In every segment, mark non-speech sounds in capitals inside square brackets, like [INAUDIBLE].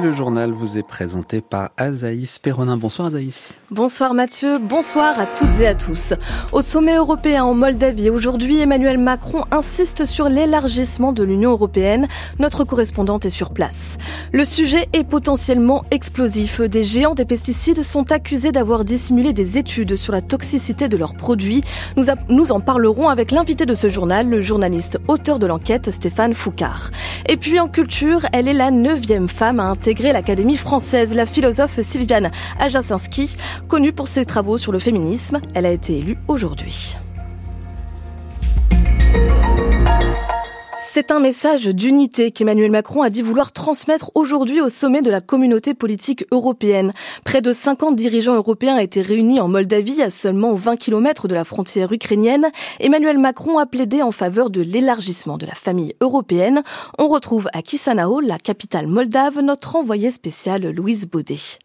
le journal vous est présenté par Azaïs Perronin. Bonsoir Azaïs. Bonsoir Mathieu, bonsoir à toutes et à tous. Au sommet européen en Moldavie, aujourd'hui, Emmanuel Macron insiste sur l'élargissement de l'Union européenne. Notre correspondante est sur place. Le sujet est potentiellement explosif. Des géants des pesticides sont accusés d'avoir dissimulé des études sur la toxicité de leurs produits. Nous, nous en parlerons avec l'invité de ce journal, le journaliste auteur de l'enquête Stéphane Foucard. Et puis en culture, elle est la neuvième femme à intégrer l'Académie française, la philosophe Sylviane Ajasinski, connue pour ses travaux sur le féminisme. Elle a été élue aujourd'hui. C'est un message d'unité qu'Emmanuel Macron a dit vouloir transmettre aujourd'hui au sommet de la communauté politique européenne. Près de 50 dirigeants européens étaient réunis en Moldavie, à seulement 20 km de la frontière ukrainienne. Emmanuel Macron a plaidé en faveur de l'élargissement de la famille européenne. On retrouve à Chisinau, la capitale moldave, notre envoyé spécial Louise Baudet.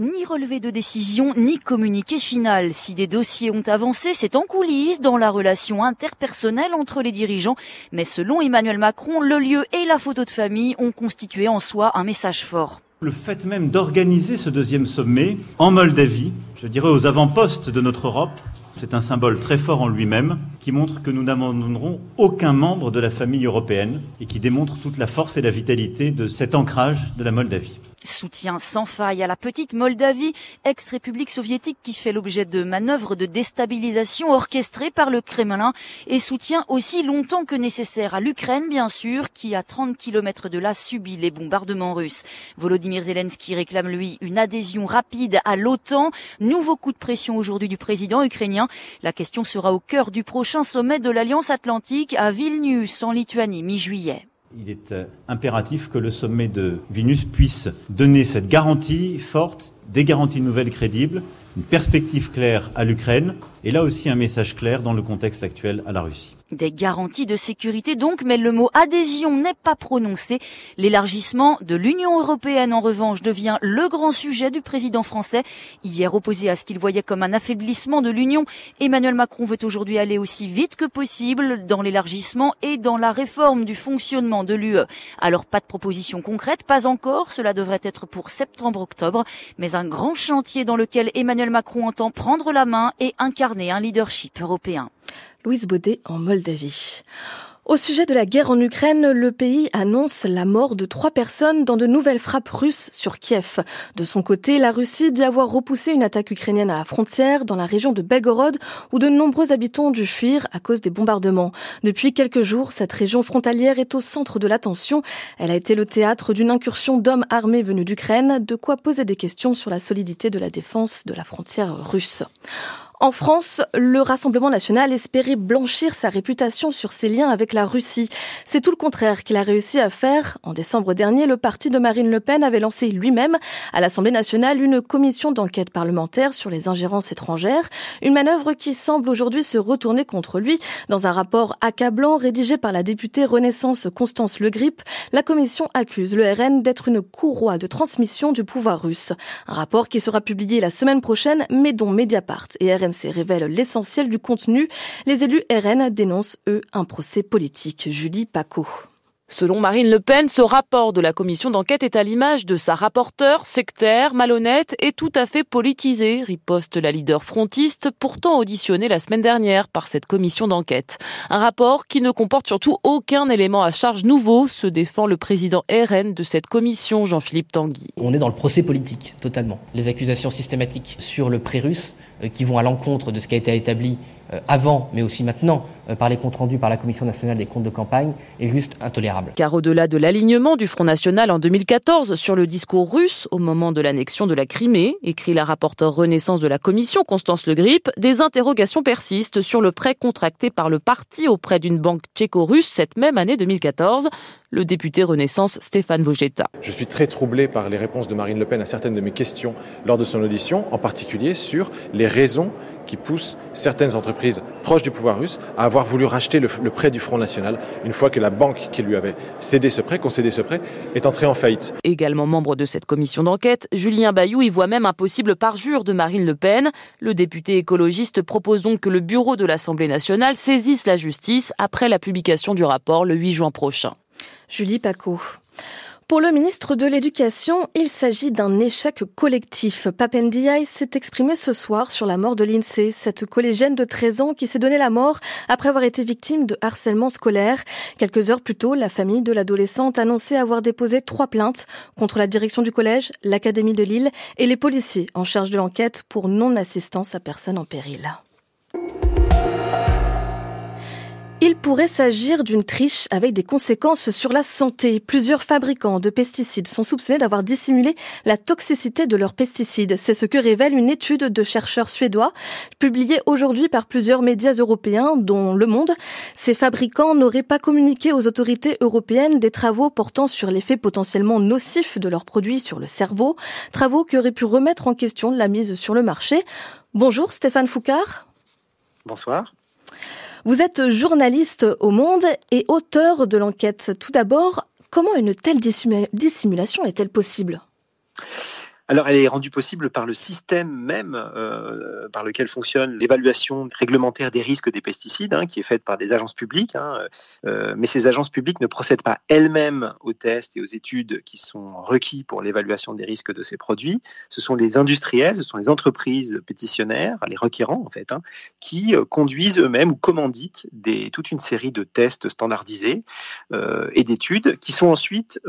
Ni relevé de décision, ni communiqué final. Si des dossiers ont avancé, c'est en coulisses dans la relation interpersonnelle entre les dirigeants. Mais selon Emmanuel Macron, le lieu et la photo de famille ont constitué en soi un message fort. Le fait même d'organiser ce deuxième sommet en Moldavie, je dirais aux avant-postes de notre Europe, c'est un symbole très fort en lui-même qui montre que nous n'abandonnerons aucun membre de la famille européenne et qui démontre toute la force et la vitalité de cet ancrage de la Moldavie. Soutien sans faille à la petite Moldavie, ex-république soviétique qui fait l'objet de manœuvres de déstabilisation orchestrées par le Kremlin et soutien aussi longtemps que nécessaire à l'Ukraine, bien sûr, qui à 30 km de là subit les bombardements russes. Volodymyr Zelensky réclame lui une adhésion rapide à l'OTAN. Nouveau coup de pression aujourd'hui du président ukrainien. La question sera au cœur du prochain sommet de l'Alliance Atlantique à Vilnius en Lituanie mi-juillet. Il est euh, impératif que le sommet de Vilnius puisse donner cette garantie forte, des garanties nouvelles crédibles, une perspective claire à l'Ukraine et là aussi un message clair dans le contexte actuel à la Russie. Des garanties de sécurité donc, mais le mot adhésion n'est pas prononcé. L'élargissement de l'Union européenne, en revanche, devient le grand sujet du président français. Hier opposé à ce qu'il voyait comme un affaiblissement de l'Union, Emmanuel Macron veut aujourd'hui aller aussi vite que possible dans l'élargissement et dans la réforme du fonctionnement de l'UE. Alors pas de proposition concrète, pas encore, cela devrait être pour septembre-octobre, mais un grand chantier dans lequel Emmanuel Macron entend prendre la main et incarner un leadership européen. Louise Baudet en Moldavie. Au sujet de la guerre en Ukraine, le pays annonce la mort de trois personnes dans de nouvelles frappes russes sur Kiev. De son côté, la Russie dit avoir repoussé une attaque ukrainienne à la frontière dans la région de Belgorod où de nombreux habitants ont dû fuir à cause des bombardements. Depuis quelques jours, cette région frontalière est au centre de l'attention. Elle a été le théâtre d'une incursion d'hommes armés venus d'Ukraine, de quoi poser des questions sur la solidité de la défense de la frontière russe. En France, le Rassemblement national espérait blanchir sa réputation sur ses liens avec la Russie. C'est tout le contraire qu'il a réussi à faire. En décembre dernier, le parti de Marine Le Pen avait lancé lui-même à l'Assemblée nationale une commission d'enquête parlementaire sur les ingérences étrangères, une manœuvre qui semble aujourd'hui se retourner contre lui. Dans un rapport accablant rédigé par la députée Renaissance Constance Le Grip, la commission accuse le RN d'être une courroie de transmission du pouvoir russe. Un rapport qui sera publié la semaine prochaine, mais dont Mediapart et RN RMC révèle l'essentiel du contenu. Les élus RN dénoncent, eux, un procès politique. Julie Paco. Selon Marine Le Pen, ce rapport de la commission d'enquête est à l'image de sa rapporteure, sectaire, malhonnête et tout à fait politisé, riposte la leader frontiste, pourtant auditionnée la semaine dernière par cette commission d'enquête. Un rapport qui ne comporte surtout aucun élément à charge nouveau, se défend le président RN de cette commission, Jean-Philippe Tanguy. On est dans le procès politique, totalement. Les accusations systématiques sur le pré-russe qui vont à l'encontre de ce qui a été établi euh, avant, mais aussi maintenant, euh, par les comptes rendus par la Commission nationale des comptes de campagne, est juste intolérable. Car au-delà de l'alignement du Front national en 2014 sur le discours russe au moment de l'annexion de la Crimée, écrit la rapporteure Renaissance de la Commission, Constance Le Grip, des interrogations persistent sur le prêt contracté par le parti auprès d'une banque tchéco-russe cette même année 2014. Le député Renaissance Stéphane Vogetta. Je suis très troublé par les réponses de Marine Le Pen à certaines de mes questions lors de son audition, en particulier sur les raisons qui poussent certaines entreprises proches du pouvoir russe à avoir voulu racheter le, prêt du Front National une fois que la banque qui lui avait cédé ce prêt, concédé ce prêt, est entrée en faillite. Également membre de cette commission d'enquête, Julien Bayou y voit même un possible parjure de Marine Le Pen. Le député écologiste propose donc que le bureau de l'Assemblée nationale saisisse la justice après la publication du rapport le 8 juin prochain. Julie Paco. Pour le ministre de l'Éducation, il s'agit d'un échec collectif. Papendiaï s'est exprimé ce soir sur la mort de l'INSEE, cette collégienne de 13 ans qui s'est donné la mort après avoir été victime de harcèlement scolaire. Quelques heures plus tôt, la famille de l'adolescente annonçait avoir déposé trois plaintes contre la direction du collège, l'Académie de Lille et les policiers en charge de l'enquête pour non-assistance à personne en péril. Il pourrait s'agir d'une triche avec des conséquences sur la santé. Plusieurs fabricants de pesticides sont soupçonnés d'avoir dissimulé la toxicité de leurs pesticides. C'est ce que révèle une étude de chercheurs suédois publiée aujourd'hui par plusieurs médias européens, dont Le Monde. Ces fabricants n'auraient pas communiqué aux autorités européennes des travaux portant sur l'effet potentiellement nocif de leurs produits sur le cerveau, travaux qui auraient pu remettre en question la mise sur le marché. Bonjour Stéphane Foucard. Bonsoir. Vous êtes journaliste au Monde et auteur de l'enquête. Tout d'abord, comment une telle dissimulation est-elle possible? Alors, elle est rendue possible par le système même euh, par lequel fonctionne l'évaluation réglementaire des risques des pesticides, hein, qui est faite par des agences publiques. Hein, euh, mais ces agences publiques ne procèdent pas elles-mêmes aux tests et aux études qui sont requis pour l'évaluation des risques de ces produits. Ce sont les industriels, ce sont les entreprises pétitionnaires, les requérants en fait, hein, qui euh, conduisent eux-mêmes ou commanditent toute une série de tests standardisés et d'études qui sont ensuite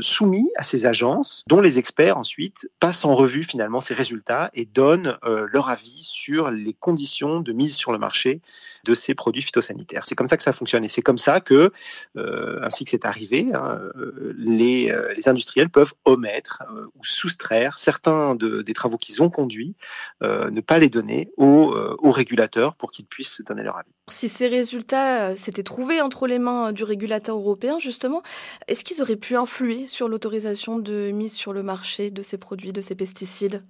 soumis à ces agences, dont les experts ensuite passent en revue finalement ces résultats et donnent euh, leur avis sur les conditions de mise sur le marché de ces produits phytosanitaires. C'est comme ça que ça fonctionne et c'est comme ça que, euh, ainsi que c'est arrivé, hein, euh, les, industriels peuvent omettre ou soustraire certains de, des travaux qu'ils ont conduits, ne pas les donner aux régulateurs pour qu'ils puissent donner leur avis. Si ces résultats s'étaient trouvés entre les mains du régulateur européen, justement, est-ce qu'ils auraient pu influer sur l'autorisation de mise sur le marché de ces produits de ces pesticides?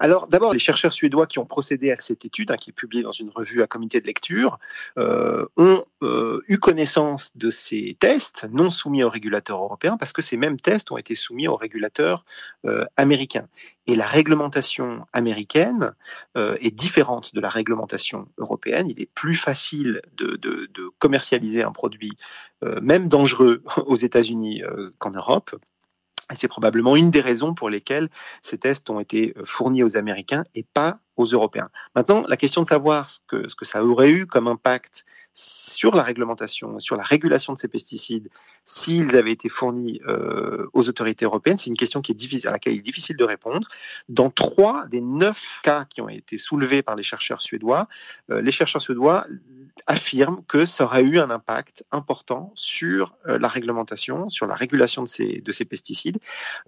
Alors d'abord, les chercheurs suédois qui ont procédé à cette étude, hein, qui est publiée dans une revue à comité de lecture, euh, ont euh, eu connaissance de ces tests non soumis aux régulateurs européens parce que ces mêmes tests ont été soumis aux régulateurs euh, américains. Et la réglementation américaine est différente de la réglementation européenne. Il est plus facile de, commercialiser un produit, même dangereux, [LAUGHS] aux États-Unis qu'en Europe. C'est probablement une des raisons pour lesquelles ces tests ont été euh, fournis aux Américains et pas aux Européens. Maintenant, la question de savoir ce que, ce que ça aurait eu comme impact sur la réglementation, sur la régulation de ces pesticides, s'ils avaient été fournis euh, aux autorités européennes, c'est une question qui est difficile, à laquelle il est difficile de répondre. Dans trois des neuf cas qui ont été soulevés par les chercheurs suédois, euh, les chercheurs suédois affirment que ça aurait eu un impact important sur euh, la réglementation, sur la régulation de ces, de ces pesticides.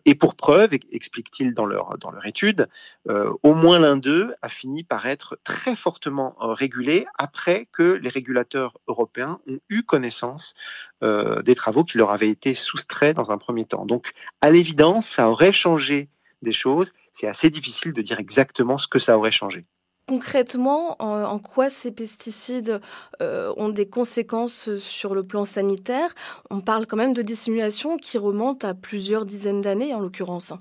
Et pour preuve, expliquent-ils dans leur, dans leur étude, euh, au moins l'un d'eux a fini par être très fortement euh, régulé après que les régulateurs européens ont eu connaissance des travaux qui leur avaient été soustraits dans un premier temps. Donc, à l'évidence, ça aurait changé des choses. C'est assez difficile de dire exactement ce que ça aurait changé concrètement en, quoi ces pesticides euh, ont des conséquences sur le plan sanitaire? On parle quand même de dissimulation qui remonte à plusieurs dizaines d'années en l'occurrence.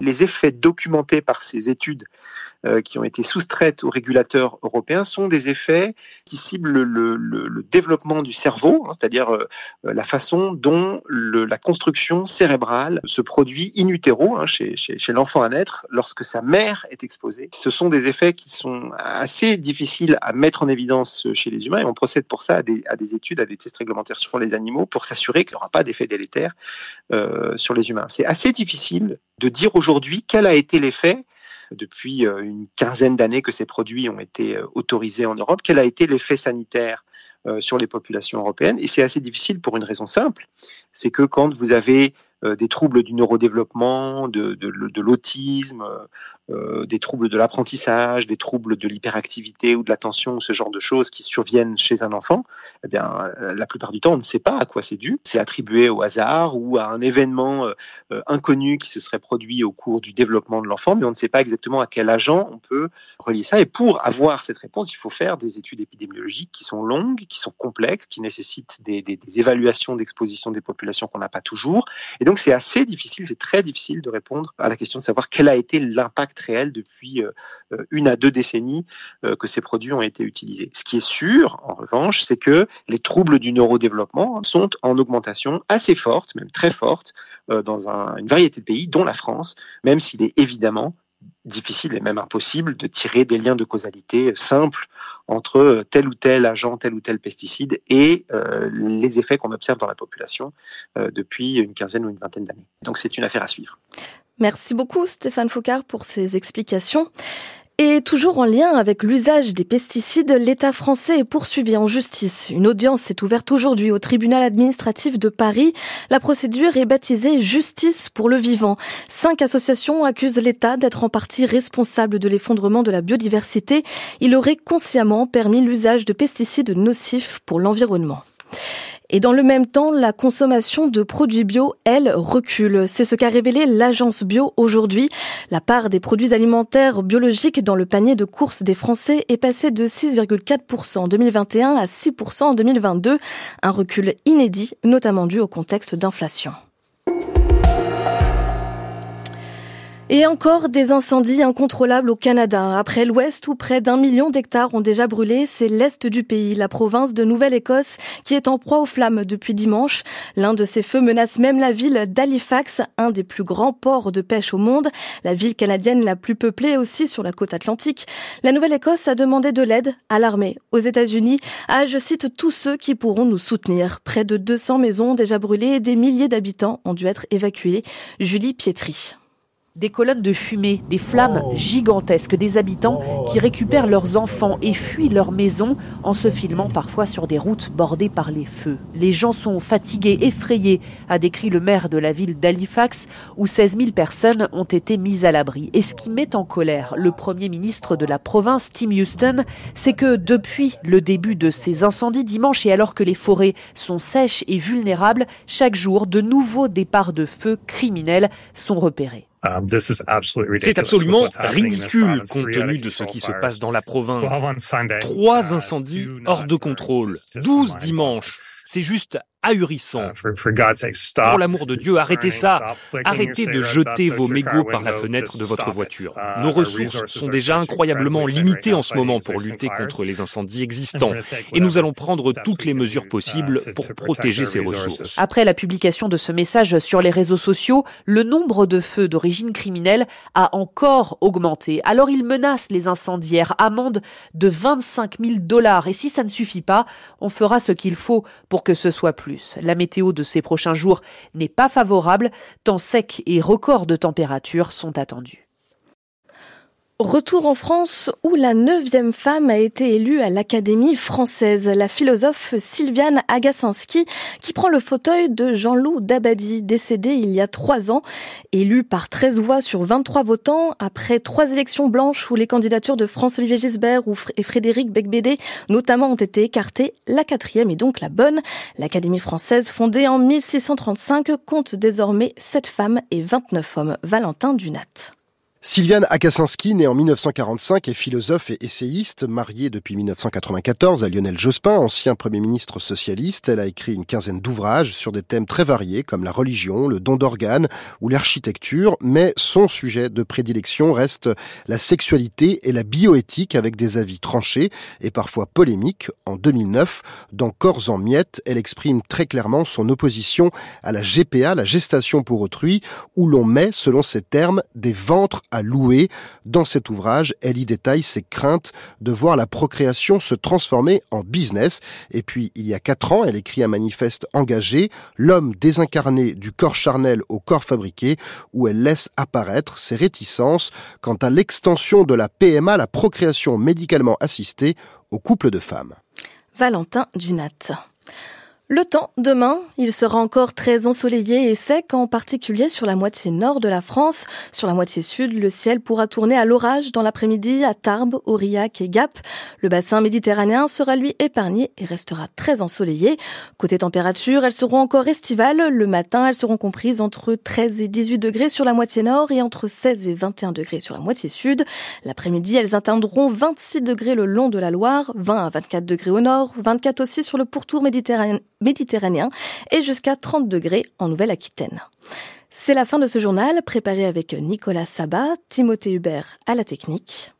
Les effets documentés par ces études euh, qui ont été soustraites aux régulateurs européens sont des effets qui ciblent le, développement du cerveau, hein, c'est-à-dire euh, la façon dont la construction cérébrale se produit in utero hein, chez, l'enfant à naître lorsque sa mère est exposée. Ce sont des effets qui sont assez difficiles à mettre en évidence chez les humains et on procède pour ça à des, à des études, à des tests réglementaires sur les animaux pour s'assurer qu'il n'y aura pas d'effet délétère euh, sur les humains. C'est assez difficile de dire aujourd'hui quel a été l'effet depuis euh, une quinzaine d'années que ces produits ont été euh, autorisés en Europe? Quel a été l'effet sanitaire euh, sur les populations européennes? Et c'est assez difficile pour une raison simple, c'est que quand vous avez des troubles du neurodéveloppement, de, l'autisme, euh, des troubles de l'apprentissage, des troubles de l'hyperactivité ou de l'attention, ce genre de choses qui surviennent chez un enfant, eh bien, euh, la plupart du temps, on ne sait pas à quoi c'est dû. C'est attribué au hasard ou à un événement euh, inconnu qui se serait produit au cours du développement de l'enfant, mais on ne sait pas exactement à quel agent on peut relier ça. Et pour avoir cette réponse, il faut faire des études épidémiologiques qui sont longues, qui sont complexes, qui nécessitent des, évaluations d'exposition des populations qu'on n'a pas toujours. Donc c'est assez difficile, c'est très difficile de répondre à la question de savoir quel a été l'impact réel depuis une à deux décennies que ces produits ont été utilisés. Ce qui est sûr, en revanche, c'est que les troubles du neurodéveloppement sont en augmentation assez forte, même très forte, dans une variété de pays, dont la France, même s'il est évidemment difficile et même impossible de tirer des liens de causalité simples entre tel ou tel agent, tel ou tel pesticide et euh, les effets qu'on observe dans la population euh, depuis une quinzaine ou une vingtaine d'années. Donc c'est une affaire à suivre. Merci beaucoup Stéphane Foucard pour ces explications. Et toujours en lien avec l'usage des pesticides, l'État français est poursuivi en justice. Une audience s'est ouverte aujourd'hui au tribunal administratif de Paris. La procédure est baptisée Justice pour le vivant. Cinq associations accusent l'État d'être en partie responsable de l'effondrement de la biodiversité. Il aurait consciemment permis l'usage de pesticides nocifs pour l'environnement. Et dans le même temps, la consommation de produits bio, elle, recule. C'est ce qu'a révélé l'agence bio aujourd'hui. La part des produits alimentaires biologiques dans le panier de course des Français est passée de 6,4% en 2021 à 6% en 2022. Un recul inédit, notamment dû au contexte d'inflation. Et encore des incendies incontrôlables au Canada. Après l'Ouest, où près d'un million d'hectares ont déjà brûlé, c'est l'Est du pays, la province de Nouvelle-Écosse, qui est en proie aux flammes depuis dimanche. L'un de ces feux menace même la ville d'Halifax, un des plus grands ports de pêche au monde, la ville canadienne la plus peuplée aussi sur la côte atlantique. La Nouvelle-Écosse a demandé de l'aide à l'armée, aux États-Unis, à, je cite, tous ceux qui pourront nous soutenir. Près de 200 maisons ont déjà brûlé et des milliers d'habitants ont dû être évacués. Julie Pietri des colonnes de fumée, des flammes oh. gigantesques, des habitants qui récupèrent leurs enfants et fuient leur maison en se filmant parfois sur des routes bordées par les feux. Les gens sont fatigués, effrayés, a décrit le maire de la ville d'Halifax, où 16 000 personnes ont été mises à l'abri. Et ce qui met en colère le premier ministre de la province, Tim Houston, c'est que depuis le début de ces incendies dimanche et alors que les forêts sont sèches et vulnérables, chaque jour, de nouveaux départs de feu criminels sont repérés. Um, C'est absolument ridicule compte tenu de ce qui se passe dans la province. Trois uh, incendies hors de contrôle, douze dimanches. C'est juste ahurissant. Uh, Pour l'amour de Dieu, arrêtez ça. Arrêtez de jeter vos mégots par la fenêtre de votre voiture. Uh, Nos ressources sont déjà incroyablement limitées en ce moment pour lutter contre les incendies existants. Et nous allons prendre toutes les mesures uh, possibles pour protéger ces ressources. Après la publication de ce message sur les réseaux sociaux, le nombre de feux d'origine criminelle a encore augmenté. Alors il menace les incendiaires, amende de 25 000 dollars. Et si ça ne suffit pas, on fera ce qu'il faut pour que ce soit plus la météo de ces prochains jours n'est pas favorable, temps sec et records de température sont attendus. Retour en France où la neuvième femme a été élue à l'Académie française, la philosophe Sylviane Agacinski, qui prend le fauteuil de Jean-Loup Dabadi, décédé il y a trois ans, élue par 13 voix sur 23 votants, après trois élections blanches où les candidatures de France-Olivier Gisbert et Frédéric Becbédé notamment ont été écartées. La quatrième est donc la bonne. L'Académie française, fondée en 1635, compte désormais 7 femmes et 29 hommes. Valentin Dunat. Sylviane Akasinski, née en 1945, est philosophe et essayiste, mariée depuis 1994 à Lionel Jospin, ancien Premier ministre socialiste. Elle a écrit une quinzaine d'ouvrages sur des thèmes très variés comme la religion, le don d'organes ou l'architecture, mais son sujet de prédilection reste la sexualité et la bioéthique avec des avis tranchés et parfois polémiques. En 2009, dans Corps en miettes, elle exprime très clairement son opposition à la GPA, la gestation pour autrui, où l'on met, selon ses termes, des ventres à louer. Dans cet ouvrage, elle y détaille ses craintes de voir la procréation se transformer en business. Et puis, il y a quatre ans, elle écrit un manifeste engagé, L'homme désincarné du corps charnel au corps fabriqué, où elle laisse apparaître ses réticences quant à l'extension de la PMA, la procréation médicalement assistée, aux couples de femmes. Valentin Dunat. Le temps, demain, il sera encore très ensoleillé et sec, en particulier sur la moitié nord de la France. Sur la moitié sud, le ciel pourra tourner à l'orage dans l'après-midi à Tarbes, Aurillac et Gap. Le bassin méditerranéen sera lui épargné et restera très ensoleillé. Côté température, elles seront encore estivales. Le matin, elles seront comprises entre 13 et 18 degrés sur la moitié nord et entre 16 et 21 degrés sur la moitié sud. L'après-midi, elles atteindront 26 degrés le long de la Loire, 20 à 24 degrés au nord, 24 aussi sur le pourtour méditerranéen méditerranéen et jusqu'à 30 degrés en Nouvelle-Aquitaine. C'est la fin de ce journal préparé avec Nicolas Sabat, Timothée Hubert à la technique.